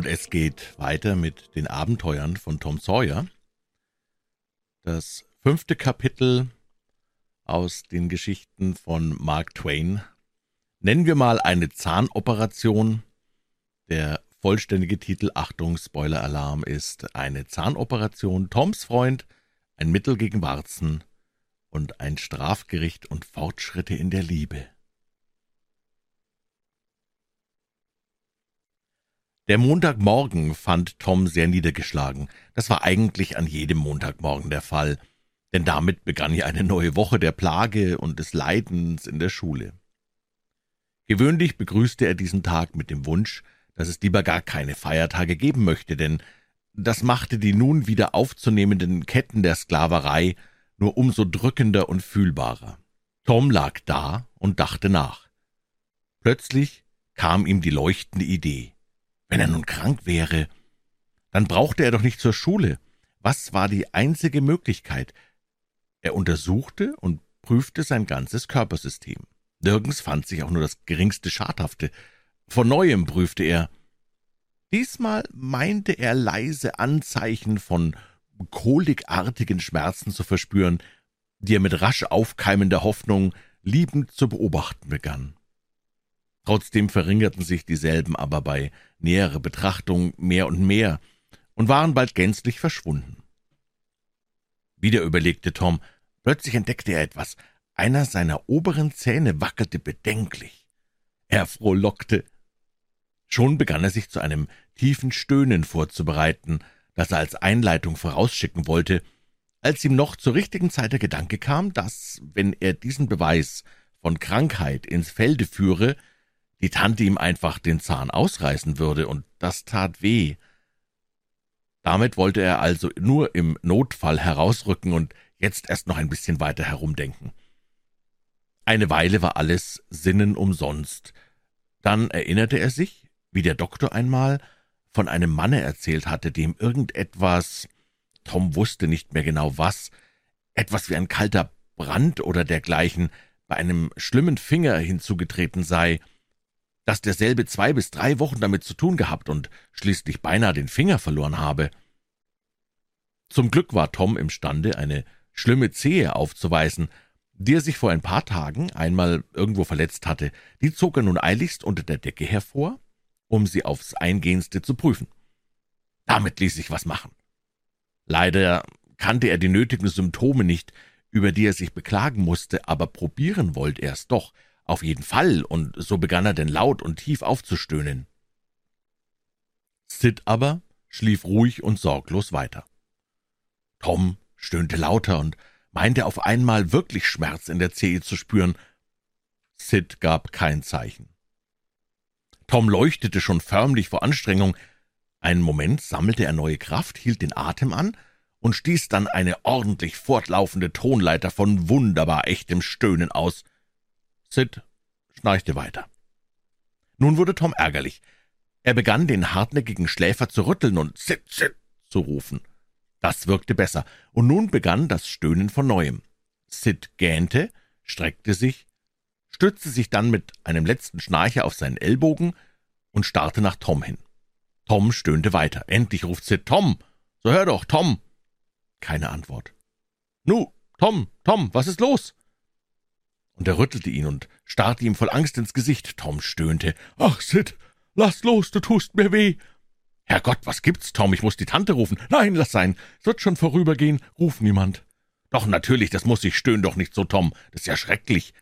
Und es geht weiter mit den Abenteuern von Tom Sawyer. Das fünfte Kapitel aus den Geschichten von Mark Twain. Nennen wir mal eine Zahnoperation. Der vollständige Titel, Achtung, Spoiler-Alarm, ist eine Zahnoperation, Toms Freund, ein Mittel gegen Warzen und ein Strafgericht und Fortschritte in der Liebe. Der Montagmorgen fand Tom sehr niedergeschlagen. Das war eigentlich an jedem Montagmorgen der Fall, denn damit begann ja eine neue Woche der Plage und des Leidens in der Schule. Gewöhnlich begrüßte er diesen Tag mit dem Wunsch, dass es lieber gar keine Feiertage geben möchte, denn das machte die nun wieder aufzunehmenden Ketten der Sklaverei nur umso drückender und fühlbarer. Tom lag da und dachte nach. Plötzlich kam ihm die leuchtende Idee. Wenn er nun krank wäre, dann brauchte er doch nicht zur Schule. Was war die einzige Möglichkeit? Er untersuchte und prüfte sein ganzes Körpersystem. Nirgends fand sich auch nur das geringste Schadhafte. Von neuem prüfte er. Diesmal meinte er leise Anzeichen von kolikartigen Schmerzen zu verspüren, die er mit rasch aufkeimender Hoffnung liebend zu beobachten begann. Trotzdem verringerten sich dieselben aber bei näherer Betrachtung mehr und mehr und waren bald gänzlich verschwunden. Wieder überlegte Tom, plötzlich entdeckte er etwas. Einer seiner oberen Zähne wackelte bedenklich. Er frohlockte. Schon begann er sich zu einem tiefen Stöhnen vorzubereiten, das er als Einleitung vorausschicken wollte, als ihm noch zur richtigen Zeit der Gedanke kam, dass, wenn er diesen Beweis von Krankheit ins Felde führe, die Tante ihm einfach den Zahn ausreißen würde, und das tat weh. Damit wollte er also nur im Notfall herausrücken und jetzt erst noch ein bisschen weiter herumdenken. Eine Weile war alles Sinnen umsonst. Dann erinnerte er sich, wie der Doktor einmal von einem Manne erzählt hatte, dem irgendetwas, Tom wusste nicht mehr genau was, etwas wie ein kalter Brand oder dergleichen, bei einem schlimmen Finger hinzugetreten sei, dass derselbe zwei bis drei Wochen damit zu tun gehabt und schließlich beinahe den Finger verloren habe. Zum Glück war Tom imstande, eine schlimme Zehe aufzuweisen, die er sich vor ein paar Tagen einmal irgendwo verletzt hatte. Die zog er nun eiligst unter der Decke hervor, um sie aufs Eingehendste zu prüfen. Damit ließ sich was machen. Leider kannte er die nötigen Symptome nicht, über die er sich beklagen musste, aber probieren wollte er es doch, auf jeden Fall, und so begann er denn laut und tief aufzustöhnen. Sid aber schlief ruhig und sorglos weiter. Tom stöhnte lauter und meinte auf einmal wirklich Schmerz in der Zehe zu spüren. Sid gab kein Zeichen. Tom leuchtete schon förmlich vor Anstrengung. Einen Moment sammelte er neue Kraft, hielt den Atem an und stieß dann eine ordentlich fortlaufende Tonleiter von wunderbar echtem Stöhnen aus. Sid schnarchte weiter. Nun wurde Tom ärgerlich. Er begann, den hartnäckigen Schläfer zu rütteln und Sid, Sid zu rufen. Das wirkte besser, und nun begann das Stöhnen von neuem. Sid gähnte, streckte sich, stützte sich dann mit einem letzten Schnarcher auf seinen Ellbogen und starrte nach Tom hin. Tom stöhnte weiter. Endlich ruft Sid, Tom, so hör doch, Tom. Keine Antwort. Nu, Tom, Tom, was ist los? Und er rüttelte ihn und starrte ihm voll Angst ins Gesicht. Tom stöhnte. »Ach, Sid, lass los, du tust mir weh!« »Herrgott, was gibt's, Tom? Ich muss die Tante rufen.« »Nein, lass sein. Es wird schon vorübergehen. Ruf niemand.« »Doch, natürlich, das muss ich. Stöhn doch nicht so, Tom. Das ist ja schrecklich.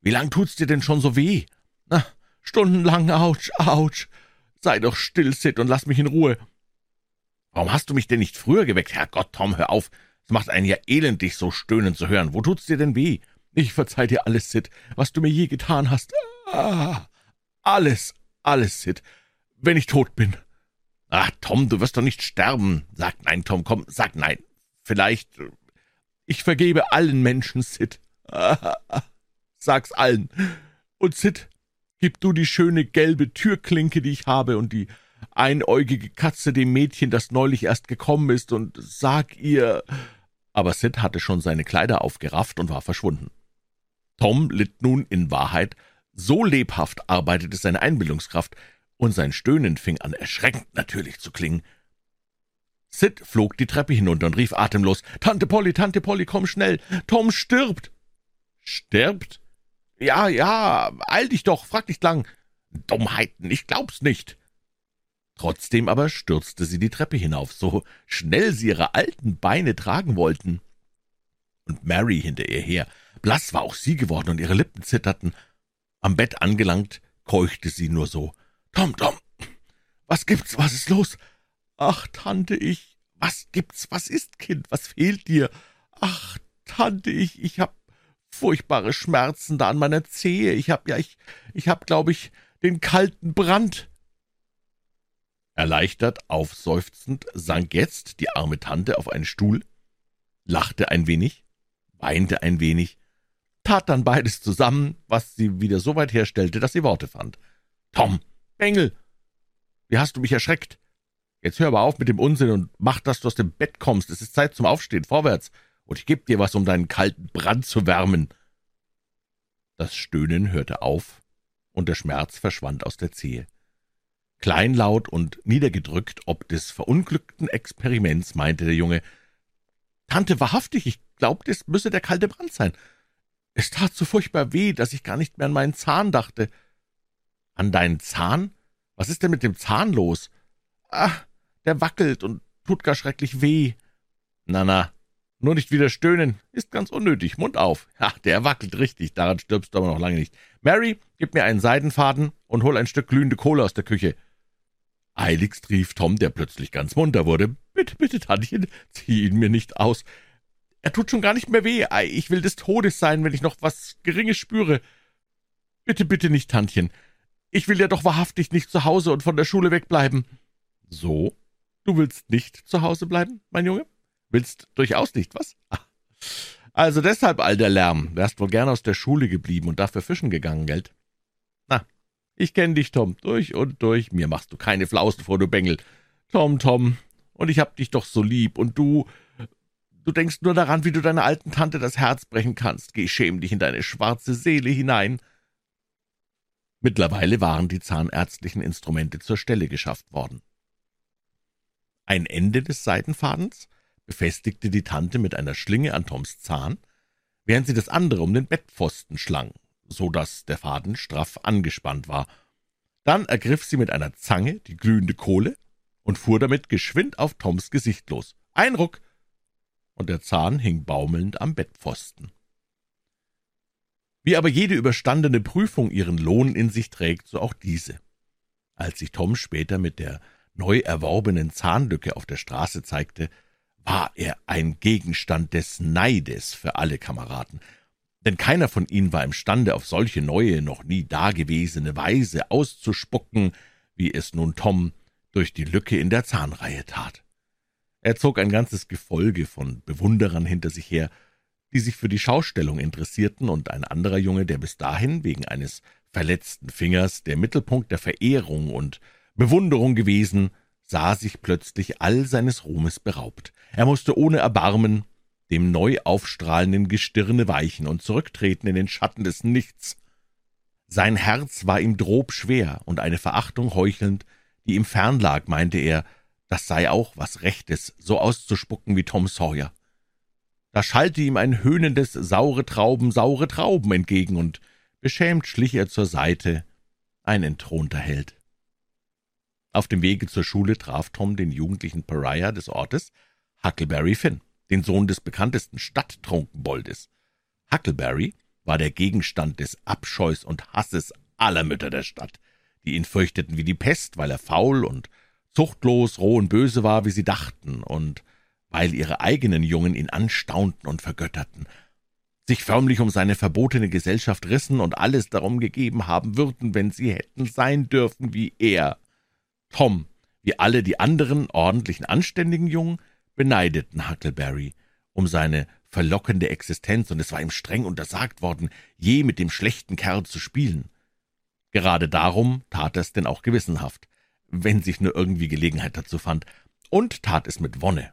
Wie lang tut's dir denn schon so weh?« »Na, stundenlang. Autsch, autsch. Sei doch still, Sid, und lass mich in Ruhe.« »Warum hast du mich denn nicht früher geweckt? Herrgott, Tom, hör auf. Es macht einen ja elend, dich so stöhnen zu hören. Wo tut's dir denn weh?« Ich verzeih dir alles, Sid, was du mir je getan hast. Ah, alles, alles, Sid, wenn ich tot bin. Ach, Tom, du wirst doch nicht sterben. Sag nein, Tom, komm, sag nein. Vielleicht. Ich vergebe allen Menschen, Sid. Ah, sag's allen. Und Sid, gib du die schöne gelbe Türklinke, die ich habe, und die einäugige Katze dem Mädchen, das neulich erst gekommen ist, und sag ihr. Aber Sid hatte schon seine Kleider aufgerafft und war verschwunden. Tom litt nun in Wahrheit, so lebhaft arbeitete seine Einbildungskraft, und sein Stöhnen fing an, erschreckend natürlich zu klingen. Sid flog die Treppe hinunter und rief atemlos, »Tante Polly, Tante Polly, komm schnell! Tom stirbt!« »Stirbt?« »Ja, ja, eil dich doch, frag nicht lang!« »Dummheiten, ich glaub's nicht!« Trotzdem aber stürzte sie die Treppe hinauf, so schnell sie ihre alten Beine tragen wollten. Und Mary hinter ihr her. Blass war auch sie geworden, und ihre Lippen zitterten. Am Bett angelangt, keuchte sie nur so. »Tom, Tom, was gibt's, was ist los?« »Ach, Tante, ich, was gibt's, was ist, Kind, was fehlt dir?« »Ach, Tante, ich, ich hab furchtbare Schmerzen da an meiner Zehe. Ich hab, ja, ich, ich hab, glaube ich, den kalten Brand.« Erleichtert, aufseufzend, sank jetzt die arme Tante auf einen Stuhl, lachte ein wenig, weinte ein wenig, tat dann beides zusammen, was sie wieder so weit herstellte, dass sie Worte fand. »Tom, Bengel, wie hast du mich erschreckt? Jetzt hör aber auf mit dem Unsinn und mach, dass du aus dem Bett kommst. Es ist Zeit zum Aufstehen, vorwärts, und ich geb dir was, um deinen kalten Brand zu wärmen.« Das Stöhnen hörte auf, und der Schmerz verschwand aus der Zehe. Kleinlaut und niedergedrückt ob des verunglückten Experiments, meinte der Junge, »Tante, wahrhaftig, ich glaubte, es müsse der kalte Brand sein. Es tat so furchtbar weh, dass ich gar nicht mehr an meinen Zahn dachte.« »An deinen Zahn? Was ist denn mit dem Zahn los?« »Ah, der wackelt und tut gar schrecklich weh.« »Na, na, nur nicht wieder stöhnen, ist ganz unnötig, Mund auf. Ja, der wackelt richtig, daran stirbst du aber noch lange nicht. Mary, gib mir einen Seidenfaden und hol ein Stück glühende Kohle aus der Küche.« Eiligst rief Tom, der plötzlich ganz munter wurde. »Bitte, bitte, Tantchen, zieh ihn mir nicht aus. Er tut schon gar nicht mehr weh. Ich will des Todes sein, wenn ich noch was Geringes spüre. Bitte, bitte nicht, Tantchen. Ich will ja doch wahrhaftig nicht zu Hause und von der Schule wegbleiben.« »So? Du willst nicht zu Hause bleiben, mein Junge? Willst durchaus nicht, was? Also deshalb all der Lärm. Wärst wohl gern aus der Schule geblieben und dafür fischen gegangen, Geld? Na, ich kenn dich, Tom, durch und durch. Mir machst du keine Flausen vor, du Bengel. Tom, Tom, und ich hab dich doch so lieb, und du, du denkst nur daran, wie du deiner alten Tante das Herz brechen kannst. Geh schäm dich in deine schwarze Seele hinein. Mittlerweile waren die zahnärztlichen Instrumente zur Stelle geschafft worden. Ein Ende des Seidenfadens befestigte die Tante mit einer Schlinge an Toms Zahn, während sie das andere um den Bettpfosten schlang so dass der Faden straff angespannt war. Dann ergriff sie mit einer Zange die glühende Kohle und fuhr damit geschwind auf Toms Gesicht los. Ein Ruck, und der Zahn hing baumelnd am Bettpfosten. Wie aber jede überstandene Prüfung ihren Lohn in sich trägt, so auch diese. Als sich Tom später mit der neu erworbenen Zahnlücke auf der Straße zeigte, war er ein Gegenstand des Neides für alle Kameraden denn keiner von ihnen war imstande, auf solche neue, noch nie dagewesene Weise auszuspucken, wie es nun Tom durch die Lücke in der Zahnreihe tat. Er zog ein ganzes Gefolge von Bewunderern hinter sich her, die sich für die Schaustellung interessierten, und ein anderer Junge, der bis dahin wegen eines verletzten Fingers der Mittelpunkt der Verehrung und Bewunderung gewesen, sah sich plötzlich all seines Ruhmes beraubt. Er musste ohne Erbarmen dem neu aufstrahlenden Gestirne weichen und zurücktreten in den Schatten des Nichts. Sein Herz war ihm drob schwer, und eine Verachtung heuchelnd, die ihm fern lag, meinte er, das sei auch was Rechtes, so auszuspucken wie Tom Sawyer. Da schallte ihm ein höhnendes »Saure Trauben, saure Trauben« entgegen, und beschämt schlich er zur Seite, ein entthronter Held. Auf dem Wege zur Schule traf Tom den jugendlichen Pariah des Ortes, Huckleberry Finn den Sohn des bekanntesten Stadttrunkenboldes. Huckleberry war der Gegenstand des Abscheus und Hasses aller Mütter der Stadt, die ihn fürchteten wie die Pest, weil er faul und zuchtlos, roh und böse war, wie sie dachten, und weil ihre eigenen Jungen ihn anstaunten und vergötterten, sich förmlich um seine verbotene Gesellschaft rissen und alles darum gegeben haben würden, wenn sie hätten sein dürfen wie er. Tom, wie alle die anderen ordentlichen, anständigen Jungen, beneideten Huckleberry um seine verlockende Existenz, und es war ihm streng untersagt worden, je mit dem schlechten Kerl zu spielen. Gerade darum tat er es denn auch gewissenhaft, wenn sich nur irgendwie Gelegenheit dazu fand, und tat es mit Wonne.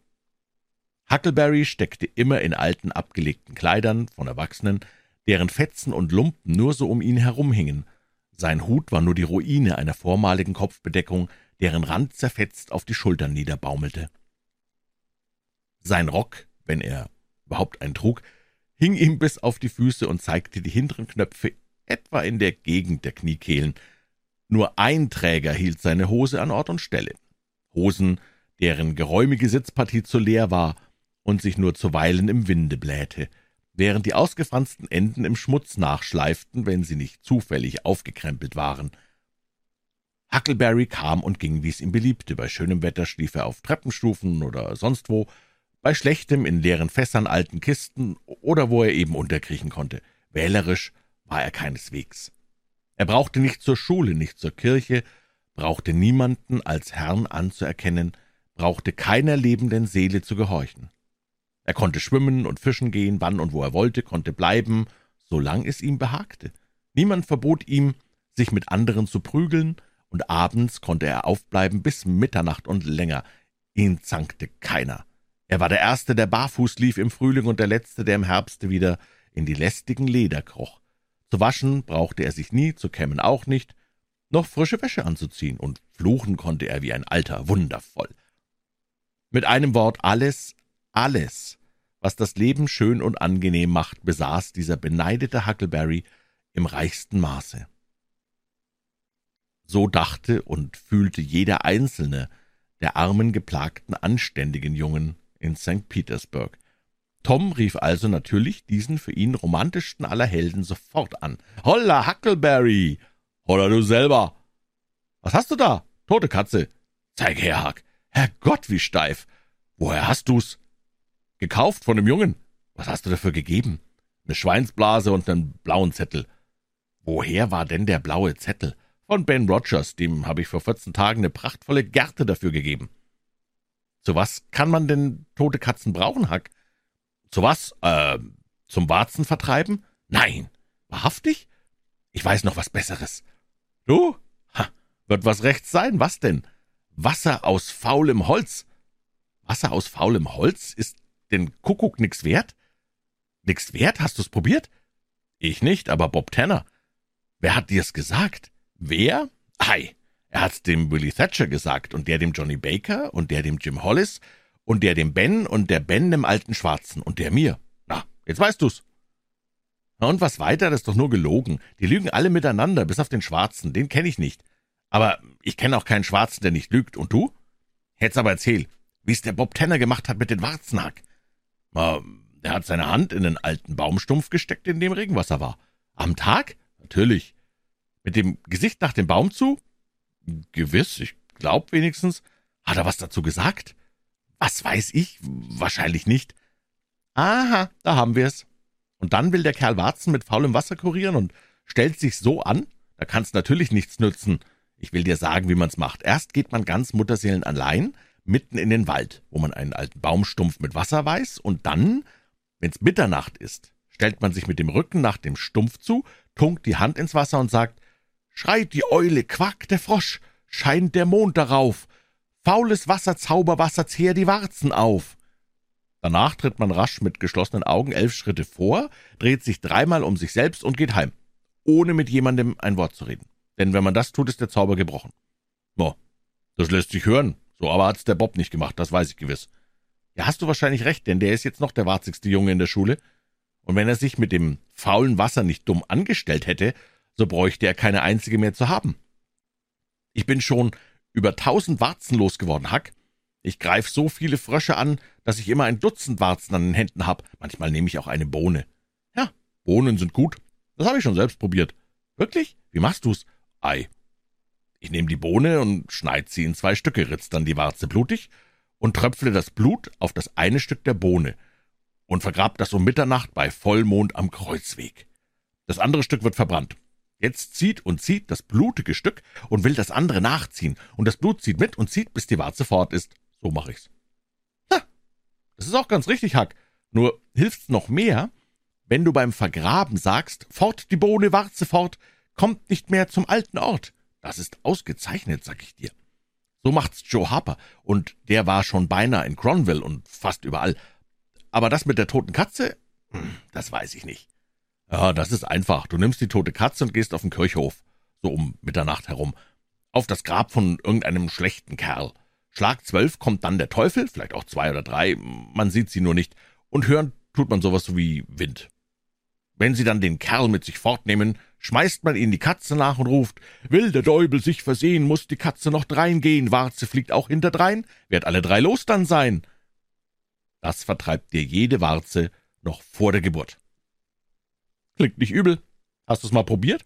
Huckleberry steckte immer in alten, abgelegten Kleidern von Erwachsenen, deren Fetzen und Lumpen nur so um ihn herumhingen. Sein Hut war nur die Ruine einer vormaligen Kopfbedeckung, deren Rand zerfetzt auf die Schultern niederbaumelte. Sein Rock, wenn er überhaupt einen trug, hing ihm bis auf die Füße und zeigte die hinteren Knöpfe etwa in der Gegend der Kniekehlen. Nur ein Träger hielt seine Hose an Ort und Stelle. Hosen, deren geräumige Sitzpartie zu leer war und sich nur zuweilen im Winde blähte, während die ausgefransten Enden im Schmutz nachschleiften, wenn sie nicht zufällig aufgekrempelt waren. Huckleberry kam und ging, wie es ihm beliebte. Bei schönem Wetter schlief er auf Treppenstufen oder sonst wo, bei schlechtem in leeren Fässern, alten Kisten oder wo er eben unterkriechen konnte. Wählerisch war er keineswegs. Er brauchte nicht zur Schule, nicht zur Kirche, brauchte niemanden als Herrn anzuerkennen, brauchte keiner lebenden Seele zu gehorchen. Er konnte schwimmen und fischen gehen, wann und wo er wollte, konnte bleiben, solang es ihm behagte. Niemand verbot ihm, sich mit anderen zu prügeln, und abends konnte er aufbleiben bis Mitternacht und länger. Ihn zankte keiner. Er war der Erste, der barfuß lief im Frühling und der Letzte, der im Herbste wieder in die lästigen Leder kroch. Zu waschen brauchte er sich nie, zu kämmen auch nicht, noch frische Wäsche anzuziehen, und fluchen konnte er wie ein Alter, wundervoll. Mit einem Wort alles, alles, was das Leben schön und angenehm macht, besaß dieser beneidete Huckleberry im reichsten Maße. So dachte und fühlte jeder einzelne der armen, geplagten, anständigen Jungen in St. Petersburg. Tom rief also natürlich diesen für ihn romantischsten aller Helden sofort an. »Holla, Huckleberry!« »Holla, du selber!« »Was hast du da? Tote Katze!« »Zeig her, Huck! Herrgott, wie steif! Woher hast du's?« »Gekauft von dem Jungen.« »Was hast du dafür gegeben?« »Eine Schweinsblase und einen blauen Zettel.« »Woher war denn der blaue Zettel?« »Von Ben Rogers, dem habe ich vor vierzehn Tagen eine prachtvolle Gerte dafür gegeben.« »Zu was kann man denn tote Katzen brauchen, Huck?« »Zu was? Äh, zum Warzen vertreiben?« »Nein. Wahrhaftig? Ich weiß noch was Besseres.« »Du? Ha, wird was rechts sein. Was denn?« »Wasser aus faulem Holz.« »Wasser aus faulem Holz? Ist denn Kuckuck nix wert?« »Nix wert? Hast du's probiert?« »Ich nicht, aber Bob Tanner.« »Wer hat dir's gesagt?« »Wer? Ei, er hat's dem Willie Thatcher gesagt und der dem Johnny Baker und der dem Jim Hollis und der dem Ben und der Ben dem alten Schwarzen und der mir. Na, jetzt weißt du's. Na und was weiter, das ist doch nur gelogen. Die lügen alle miteinander, bis auf den Schwarzen, den kenne ich nicht. Aber ich kenne auch keinen Schwarzen, der nicht lügt. Und du? Hätt's aber erzähl, wie's der Bob Tanner gemacht hat mit den Warzenhack. Na, der hat seine Hand in den alten Baumstumpf gesteckt, in dem Regenwasser war. Am Tag? Natürlich. Mit dem Gesicht nach dem Baum zu? Gewiss, ich glaub wenigstens. Hat er was dazu gesagt? Was weiß ich? Wahrscheinlich nicht. Aha, da haben wir's. Und dann will der Kerl Warzen mit faulem Wasser kurieren und stellt sich so an? Da kann's natürlich nichts nützen. Ich will dir sagen, wie man's macht. Erst geht man ganz Mutterseelen allein mitten in den Wald, wo man einen alten Baumstumpf mit Wasser weiß, und dann, wenn's Mitternacht ist, stellt man sich mit dem Rücken nach dem Stumpf zu, tunkt die Hand ins Wasser und sagt, Schreit die Eule, quackt der Frosch, scheint der Mond darauf, Faules Wasser, Zauberwasser, zehr die Warzen auf. Danach tritt man rasch mit geschlossenen Augen elf Schritte vor, dreht sich dreimal um sich selbst und geht heim, ohne mit jemandem ein Wort zu reden. Denn wenn man das tut, ist der Zauber gebrochen. No, das lässt sich hören. So aber hat's der Bob nicht gemacht, das weiß ich gewiss. Ja, hast du wahrscheinlich recht, denn der ist jetzt noch der warzigste Junge in der Schule. Und wenn er sich mit dem faulen Wasser nicht dumm angestellt hätte, so bräuchte er keine einzige mehr zu haben. Ich bin schon über tausend Warzen losgeworden, Hack. Ich greif so viele Frösche an, dass ich immer ein Dutzend Warzen an den Händen hab. Manchmal nehme ich auch eine Bohne. Ja, Bohnen sind gut. Das habe ich schon selbst probiert. Wirklich? Wie machst du's? Ei. Ich nehme die Bohne und schneid sie in zwei Stücke, ritz dann die Warze blutig und tröpfle das Blut auf das eine Stück der Bohne und vergrab das um Mitternacht bei Vollmond am Kreuzweg. Das andere Stück wird verbrannt. Jetzt zieht und zieht das blutige Stück und will das andere nachziehen, und das Blut zieht mit und zieht, bis die Warze fort ist. So mache ich's. Ha, das ist auch ganz richtig, Hack. Nur hilft's noch mehr, wenn du beim Vergraben sagst, fort die Bohne, Warze fort, kommt nicht mehr zum alten Ort. Das ist ausgezeichnet, sag ich dir. So macht's Joe Harper, und der war schon beinahe in Cronville und fast überall. Aber das mit der toten Katze, hm, das weiß ich nicht. Ja, das ist einfach. Du nimmst die tote Katze und gehst auf den Kirchhof. so um Mitternacht herum, auf das Grab von irgendeinem schlechten Kerl. Schlag zwölf kommt dann der Teufel, vielleicht auch zwei oder drei, man sieht sie nur nicht, und hören tut man sowas so wie Wind. Wenn sie dann den Kerl mit sich fortnehmen, schmeißt man ihnen die Katze nach und ruft, will der Däubel sich versehen, muss die Katze noch drein gehen, Warze fliegt auch hinterdrein, werd alle drei los dann sein. Das vertreibt dir jede Warze noch vor der Geburt. Klingt nicht übel. Hast du's mal probiert?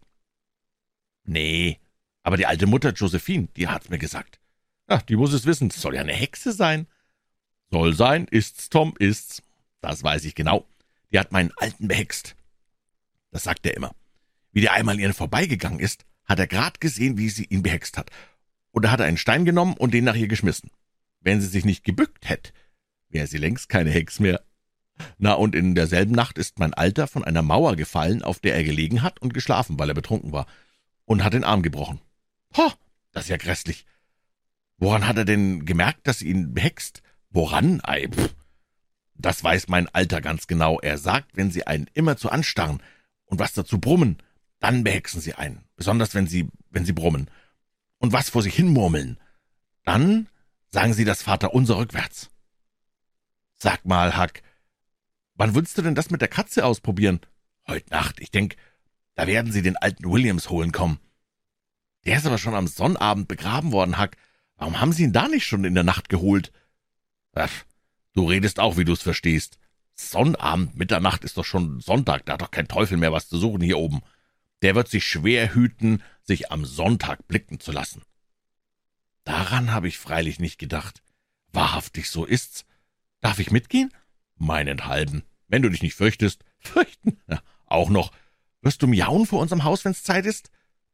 Nee, aber die alte Mutter Josephine, die hat's mir gesagt. Ach, die muss es wissen, soll ja eine Hexe sein. Soll sein, ist's, Tom, ist's. Das weiß ich genau. Die hat meinen Alten behext. Das sagt er immer. Wie der einmal ihren vorbeigegangen ist, hat er grad gesehen, wie sie ihn behext hat. Und da hat er einen Stein genommen und den nach ihr geschmissen. Wenn sie sich nicht gebückt hätte, wäre sie längst keine Hex mehr. Na, und in derselben Nacht ist mein Alter von einer Mauer gefallen, auf der er gelegen hat und geschlafen, weil er betrunken war, und hat den Arm gebrochen. Ho, das ist ja grässlich. Woran hat er denn gemerkt, dass sie ihn behext? Woran? Ei, pff. Das weiß mein Alter ganz genau. Er sagt, wenn sie einen immer zu anstarren und was dazu brummen, dann behexen sie einen, besonders wenn sie, wenn sie brummen. Und was vor sich hin murmeln, dann sagen sie das Vaterunser rückwärts. Sag mal, Hack, wann willst du denn das mit der Katze ausprobieren? Heut Nacht, ich denk, da werden sie den alten Williams holen kommen. Der ist aber schon am Sonnabend begraben worden, Hack. Warum haben sie ihn da nicht schon in der Nacht geholt? Ach, du redest auch, wie du's verstehst. Sonnabend, Mitternacht ist doch schon Sonntag, da hat doch kein Teufel mehr was zu suchen hier oben der wird sich schwer hüten, sich am Sonntag blicken zu lassen. Daran habe ich freilich nicht gedacht. Wahrhaftig, so ist's. Darf ich mitgehen? Meinethalben. Wenn du dich nicht fürchtest. Fürchten? Ja, auch noch. Wirst du miauen vor unserem Haus, wenn's Zeit ist?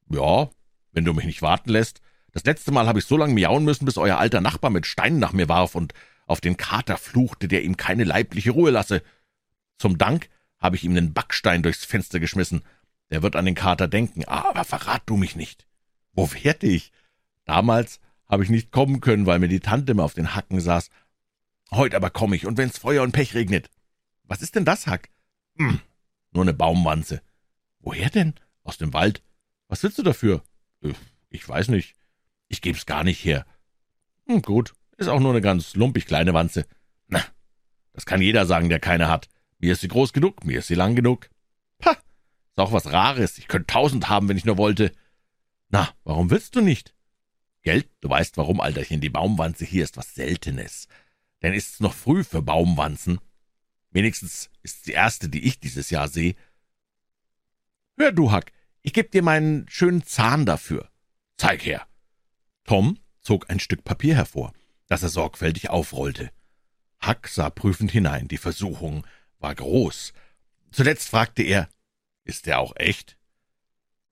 Ja, wenn du mich nicht warten lässt. Das letzte Mal habe ich so lange miauen müssen, bis euer alter Nachbar mit Steinen nach mir warf und auf den Kater fluchte, der ihm keine leibliche Ruhe lasse. Zum Dank habe ich ihm einen Backstein durchs Fenster geschmissen, der wird an den Kater denken, aber verrat du mich nicht. Wo werde ich? Damals habe ich nicht kommen können, weil mir die Tante immer auf den Hacken saß. Heut aber komme ich, und wenn's Feuer und Pech regnet. Was ist denn das, Hack? Hm, nur eine Baumwanze. Woher denn? Aus dem Wald. Was willst du dafür? Äh, ich weiß nicht. Ich geb's gar nicht her. Hm, gut, ist auch nur eine ganz lumpig kleine Wanze. Na, das kann jeder sagen, der keine hat. Mir ist sie groß genug, mir ist sie lang genug. Pah, ist auch was Rares. Ich könnte tausend haben, wenn ich nur wollte. Na, warum willst du nicht? Geld? Du weißt warum, Alterchen. Die Baumwanze hier ist was Seltenes. Denn ist's noch früh für Baumwanzen. Wenigstens ist's die erste, die ich dieses Jahr sehe. Hör, du Hack, ich geb dir meinen schönen Zahn dafür. Zeig her. Tom zog ein Stück Papier hervor, das er sorgfältig aufrollte. Hack sah prüfend hinein. Die Versuchung war groß. Zuletzt fragte er, ist der auch echt?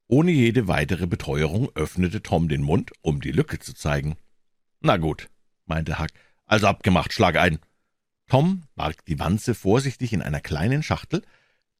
Ohne jede weitere Beteuerung öffnete Tom den Mund, um die Lücke zu zeigen. Na gut, meinte Huck, also abgemacht, schlag ein. Tom barg die Wanze vorsichtig in einer kleinen Schachtel,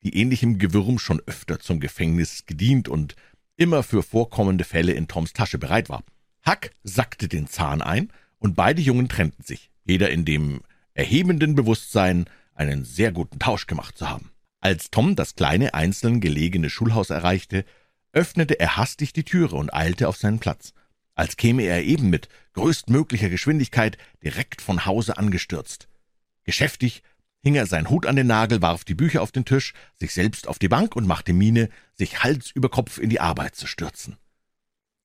die ähnlichem Gewürm schon öfter zum Gefängnis gedient und immer für vorkommende Fälle in Toms Tasche bereit war. Huck sackte den Zahn ein, und beide Jungen trennten sich, jeder in dem erhebenden Bewusstsein, einen sehr guten Tausch gemacht zu haben. Als Tom das kleine, einzeln gelegene Schulhaus erreichte, öffnete er hastig die Türe und eilte auf seinen Platz, als käme er eben mit größtmöglicher Geschwindigkeit direkt von Hause angestürzt. Geschäftig hing er seinen Hut an den Nagel, warf die Bücher auf den Tisch, sich selbst auf die Bank und machte Miene, sich Hals über Kopf in die Arbeit zu stürzen.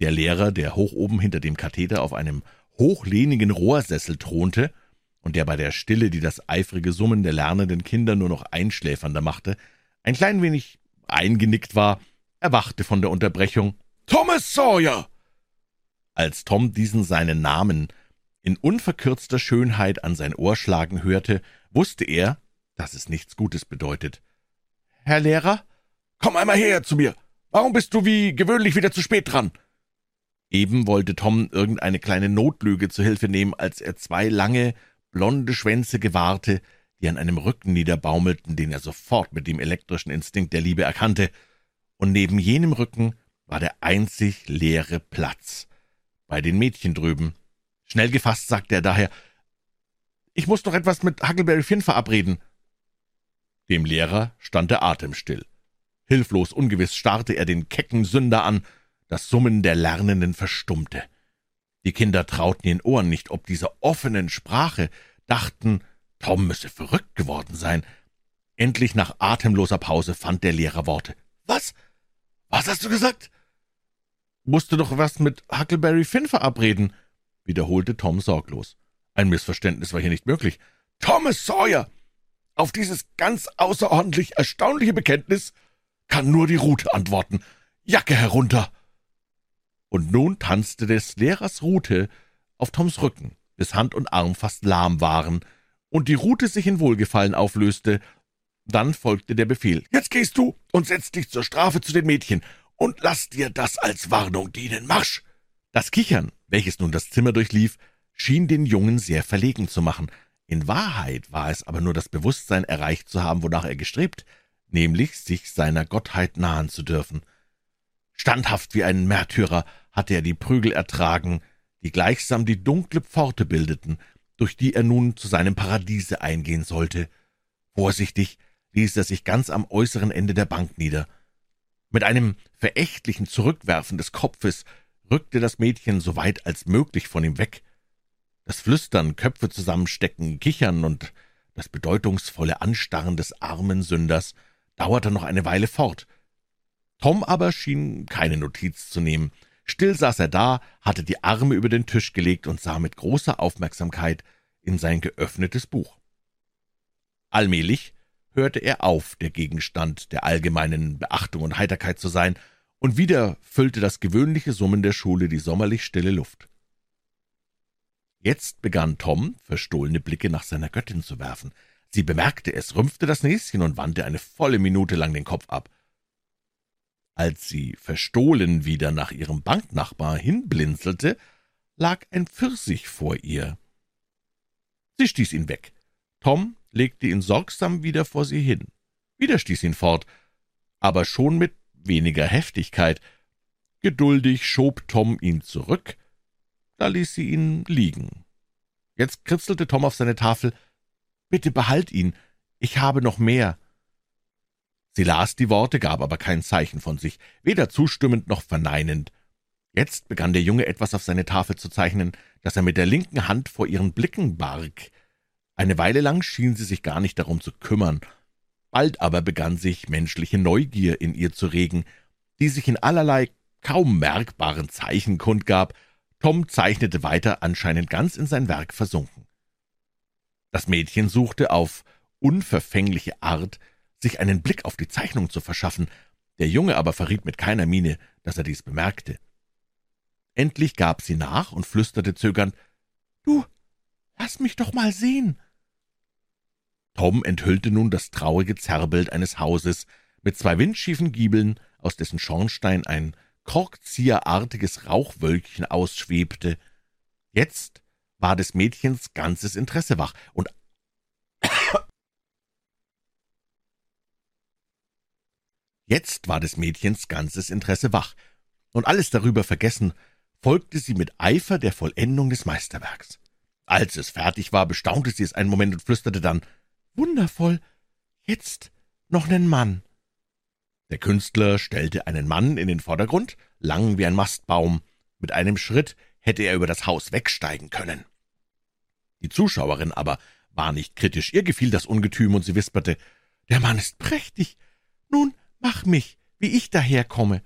Der Lehrer, der hoch oben hinter dem Katheder auf einem hochlehnigen Rohrsessel thronte, und der bei der Stille, die das eifrige Summen der lernenden Kinder nur noch einschläfernder machte, ein klein wenig eingenickt war, erwachte von der Unterbrechung. Thomas Sawyer! Als Tom diesen seinen Namen in unverkürzter Schönheit an sein Ohr schlagen hörte, wusste er, dass es nichts Gutes bedeutet. Herr Lehrer? Komm einmal her zu mir. Warum bist du wie gewöhnlich wieder zu spät dran? Eben wollte Tom irgendeine kleine Notlüge zu Hilfe nehmen, als er zwei lange, blonde Schwänze gewahrte, die an einem Rücken niederbaumelten, den er sofort mit dem elektrischen Instinkt der Liebe erkannte, und neben jenem Rücken war der einzig leere Platz, bei den Mädchen drüben. Schnell gefasst sagte er daher, »Ich muss noch etwas mit Huckleberry Finn verabreden.« Dem Lehrer stand der Atem still. Hilflos, ungewiss starrte er den kecken Sünder an, Das Summen der Lernenden verstummte. Die Kinder trauten ihren Ohren nicht ob dieser offenen Sprache, dachten, Tom müsse verrückt geworden sein. Endlich nach atemloser Pause fand der Lehrer Worte. »Was? Was hast du gesagt?« »Musste doch was mit Huckleberry Finn verabreden«, wiederholte Tom sorglos. Ein Missverständnis war hier nicht möglich. »Thomas Sawyer! Auf dieses ganz außerordentlich erstaunliche Bekenntnis kann nur die Rute antworten. Jacke herunter!« Und nun tanzte des Lehrers Rute auf Toms Rücken, bis Hand und Arm fast lahm waren, und die Rute sich in Wohlgefallen auflöste. Dann folgte der Befehl. »Jetzt gehst du und setz dich zur Strafe zu den Mädchen und lass dir das als Warnung dienen. Marsch!« Das Kichern, welches nun das Zimmer durchlief, schien den Jungen sehr verlegen zu machen. In Wahrheit war es aber nur das Bewusstsein erreicht zu haben, wonach er gestrebt, nämlich sich seiner Gottheit nahen zu dürfen. Standhaft wie ein Märtyrer hatte er die Prügel ertragen, die gleichsam die dunkle Pforte bildeten, durch die er nun zu seinem Paradiese eingehen sollte. Vorsichtig ließ er sich ganz am äußeren Ende der Bank nieder. Mit einem verächtlichen Zurückwerfen des Kopfes rückte das Mädchen so weit als möglich von ihm weg. Das Flüstern, Köpfe zusammenstecken, Kichern und das bedeutungsvolle Anstarren des armen Sünders dauerte noch eine Weile fort. Tom aber schien keine Notiz zu nehmen. Still saß er da, hatte die Arme über den Tisch gelegt und sah mit großer Aufmerksamkeit in sein geöffnetes Buch. Allmählich hörte er auf, der Gegenstand der allgemeinen Beachtung und Heiterkeit zu sein, und wieder füllte das gewöhnliche Summen der Schule die sommerlich stille Luft. Jetzt begann Tom, verstohlene Blicke nach seiner Göttin zu werfen. Sie bemerkte es, rümpfte das Näschen und wandte eine volle Minute lang den Kopf ab. Als sie verstohlen wieder nach ihrem Banknachbar hinblinzelte, lag ein Pfirsich vor ihr. Sie stieß ihn weg. Tom legte ihn sorgsam wieder vor sie hin. Wieder stieß ihn fort, aber schon mit weniger Heftigkeit. Geduldig schob Tom ihn zurück, da ließ sie ihn liegen. Jetzt kritzelte Tom auf seine Tafel. »Bitte behalt ihn, ich habe noch mehr.« Sie las die Worte, gab aber kein Zeichen von sich, weder zustimmend noch verneinend. Jetzt begann der Junge etwas auf seine Tafel zu zeichnen, das er mit der linken Hand vor ihren Blicken barg. Eine Weile lang schien sie sich gar nicht darum zu kümmern. Bald aber begann sich menschliche Neugier in ihr zu regen, die sich in allerlei kaum merkbaren Zeichen kundgab, Tom zeichnete weiter, anscheinend ganz in sein Werk versunken. Das Mädchen suchte auf unverfängliche Art, sich einen Blick auf die Zeichnung zu verschaffen, der Junge aber verriet mit keiner Miene, dass er dies bemerkte. Endlich gab sie nach und flüsterte zögernd, »Du, lass mich doch mal sehen!« Tom enthüllte nun das traurige Zerrbild eines Hauses mit zwei windschiefen Giebeln, aus dessen Schornstein ein korkzieherartiges Rauchwölkchen ausschwebte. Jetzt war des Mädchens ganzes Interesse wach, und Jetzt war des Mädchens ganzes Interesse wach, und alles darüber vergessen, folgte sie mit Eifer der Vollendung des Meisterwerks. Als es fertig war, bestaunte sie es einen Moment und flüsterte dann, »Wundervoll! Jetzt noch nen Mann!« der Künstler stellte einen Mann in den Vordergrund, lang wie ein Mastbaum. Mit einem Schritt hätte er über das Haus wegsteigen können. Die Zuschauerin aber war nicht kritisch. Ihr gefiel das Ungetüm, und sie wisperte, »Der Mann ist prächtig. Nun mach mich, wie ich daherkomme.«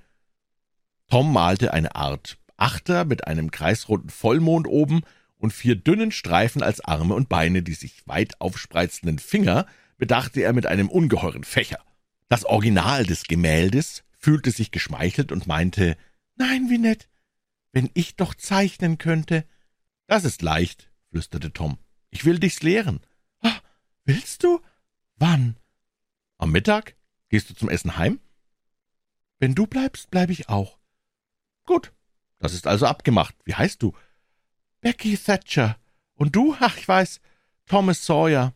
Tom malte eine Art Achter mit einem kreisrunden Vollmond oben und vier dünnen Streifen als Arme und Beine, die sich weit aufspreizenden Finger bedachte er mit einem ungeheuren Fächer. Das Original des Gemäldes fühlte sich geschmeichelt und meinte, »Nein, wie nett, wenn ich doch zeichnen könnte.« »Das ist leicht«, flüsterte Tom. »Ich will dich's lehren.« ah, »Willst du? Wann?« »Am Mittag? Gehst du zum Essen heim?« »Wenn du bleibst, bleibe ich auch.« »Gut, das ist also abgemacht. Wie heißt du?« »Becky Thatcher. Und du? Ach, ich weiß, Thomas Sawyer.«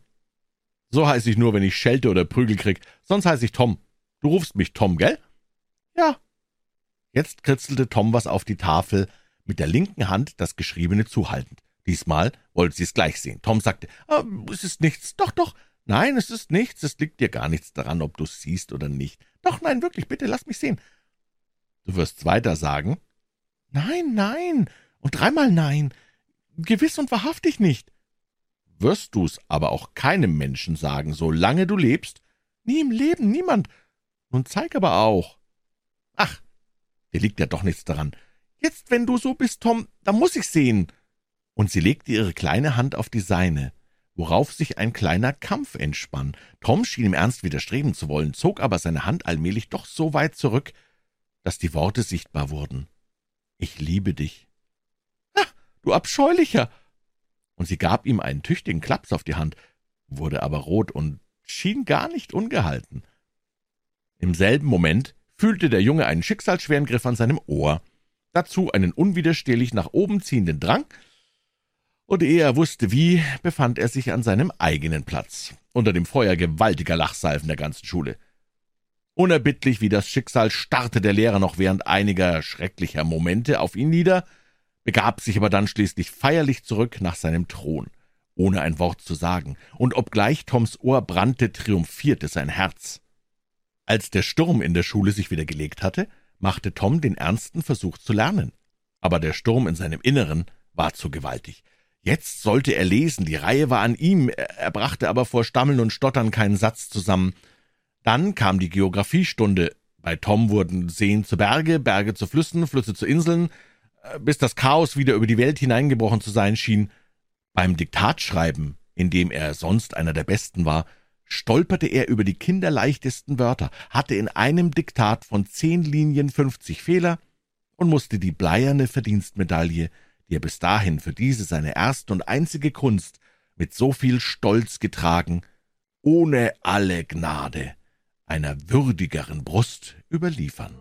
so heiße ich nur, wenn ich Schelte oder Prügel krieg. Sonst heiße ich Tom. Du rufst mich Tom, gell? Ja. Jetzt kritzelte Tom was auf die Tafel, mit der linken Hand das Geschriebene zuhaltend. Diesmal wollte sie es gleich sehen. Tom sagte, ah, es ist nichts. Doch, doch. Nein, es ist nichts. Es liegt dir gar nichts daran, ob du's siehst oder nicht. Doch, nein, wirklich, bitte, lass mich sehen. Du wirst's weiter sagen? Nein, nein, und dreimal nein, gewiss und wahrhaftig nicht. Wirst du's aber auch keinem Menschen sagen, solange du lebst? Nie im Leben, niemand. Nun zeig aber auch. Ach, dir liegt ja doch nichts daran. Jetzt, wenn du so bist, Tom, dann muss ich sehen. Und sie legte ihre kleine Hand auf die seine, worauf sich ein kleiner Kampf entspann. Tom schien im Ernst widerstreben zu wollen, zog aber seine Hand allmählich doch so weit zurück, dass die Worte sichtbar wurden. Ich liebe dich. Du Abscheulicher! Und sie gab ihm einen tüchtigen Klaps auf die Hand, wurde aber rot und schien gar nicht ungehalten. Im selben Moment fühlte der Junge einen schicksalsschweren Griff an seinem Ohr, dazu einen unwiderstehlich nach oben ziehenden Drang, und ehe er wusste wie, befand er sich an seinem eigenen Platz, unter dem Feuer gewaltiger Lachsalven der ganzen Schule. Unerbittlich wie das Schicksal starrte der Lehrer noch während einiger schrecklicher Momente auf ihn nieder, begab sich aber dann schließlich feierlich zurück nach seinem Thron, ohne ein Wort zu sagen, und obgleich Toms Ohr brannte, triumphierte sein Herz. Als der Sturm in der Schule sich wieder gelegt hatte, machte Tom den ernsten Versuch zu lernen. Aber der Sturm in seinem Inneren war zu gewaltig. Jetzt sollte er lesen, die Reihe war an ihm, er brachte aber vor Stammeln und Stottern keinen Satz zusammen. Dann kam die Geographiestunde. Bei Tom wurden Seen zu Berge, Berge zu Flüssen, Flüsse zu Inseln, bis das Chaos wieder über die Welt hineingebrochen zu sein schien. Beim Diktatschreiben, in dem er sonst einer der Besten war, stolperte er über die kinderleichtesten Wörter, hatte in einem Diktat von zehn Linien fünfzig Fehler und musste die bleierne Verdienstmedaille die er bis dahin für diese seine erste und einzige Kunst mit so viel Stolz getragen, ohne alle Gnade einer würdigeren Brust überliefern.